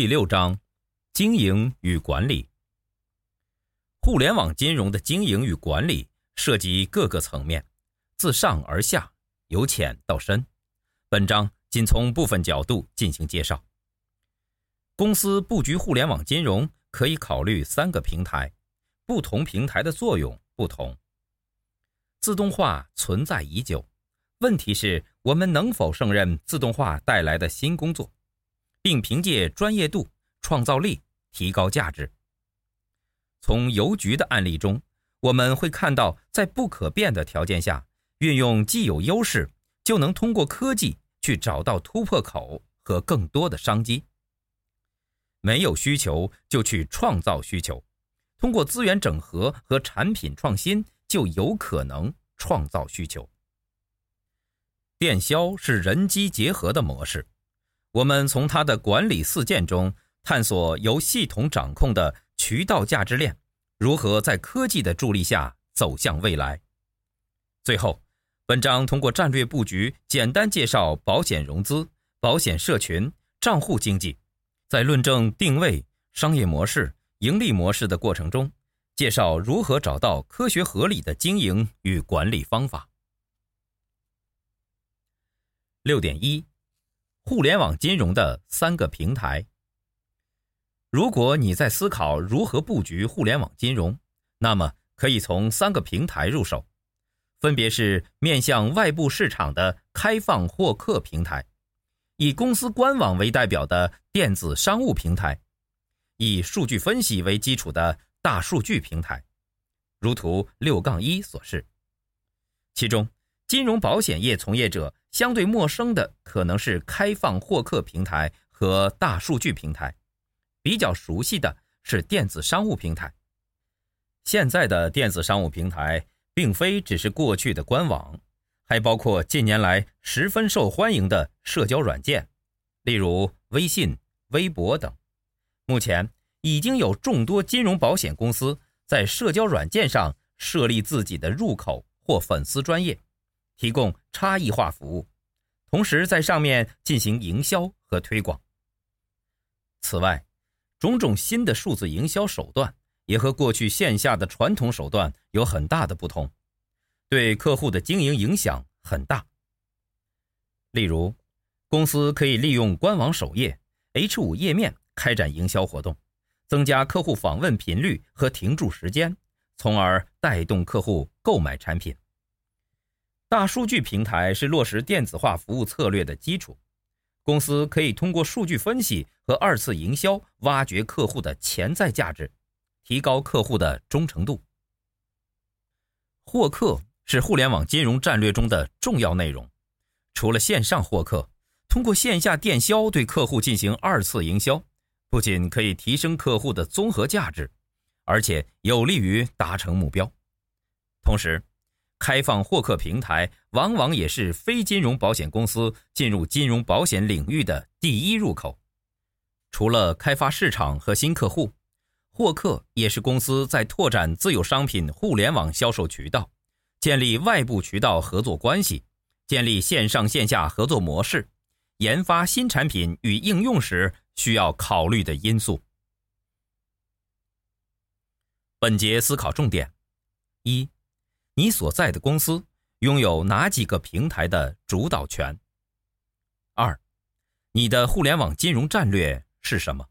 第六章，经营与管理。互联网金融的经营与管理涉及各个层面，自上而下，由浅到深。本章仅从部分角度进行介绍。公司布局互联网金融可以考虑三个平台，不同平台的作用不同。自动化存在已久，问题是我们能否胜任自动化带来的新工作，并凭借专业度、创造力提高价值。从邮局的案例中，我们会看到，在不可变的条件下，运用既有优势，就能通过科技去找到突破口和更多的商机。没有需求，就去创造需求，通过资源整合和产品创新，就有可能创造需求。电销是人机结合的模式，我们从它的管理四件中探索由系统掌控的渠道价值链如何在科技的助力下走向未来。最后，本章通过战略布局简单介绍保险融资、保险社群、账户经济。在论证定位、商业模式、盈利模式的过程中，介绍如何找到科学合理的经营与管理方法。六点一，互联网金融的三个平台。如果你在思考如何布局互联网金融，那么可以从三个平台入手，分别是面向外部市场的开放获客平台。以公司官网为代表的电子商务平台，以数据分析为基础的大数据平台，如图六杠一所示。其中，金融保险业从业者相对陌生的可能是开放获客平台和大数据平台，比较熟悉的是电子商务平台。现在的电子商务平台，并非只是过去的官网。还包括近年来十分受欢迎的社交软件，例如微信、微博等。目前已经有众多金融保险公司在社交软件上设立自己的入口或粉丝专业，提供差异化服务，同时在上面进行营销和推广。此外，种种新的数字营销手段也和过去线下的传统手段有很大的不同。对客户的经营影响很大。例如，公司可以利用官网首页 H5 页面开展营销活动，增加客户访问频率和停驻时间，从而带动客户购买产品。大数据平台是落实电子化服务策略的基础，公司可以通过数据分析和二次营销，挖掘客户的潜在价值，提高客户的忠诚度。获客。是互联网金融战略中的重要内容。除了线上获客，通过线下电销对客户进行二次营销，不仅可以提升客户的综合价值，而且有利于达成目标。同时，开放获客平台往往也是非金融保险公司进入金融保险领域的第一入口。除了开发市场和新客户，获客也是公司在拓展自有商品互联网销售渠道。建立外部渠道合作关系，建立线上线下合作模式，研发新产品与应用时需要考虑的因素。本节思考重点：一，你所在的公司拥有哪几个平台的主导权？二，你的互联网金融战略是什么？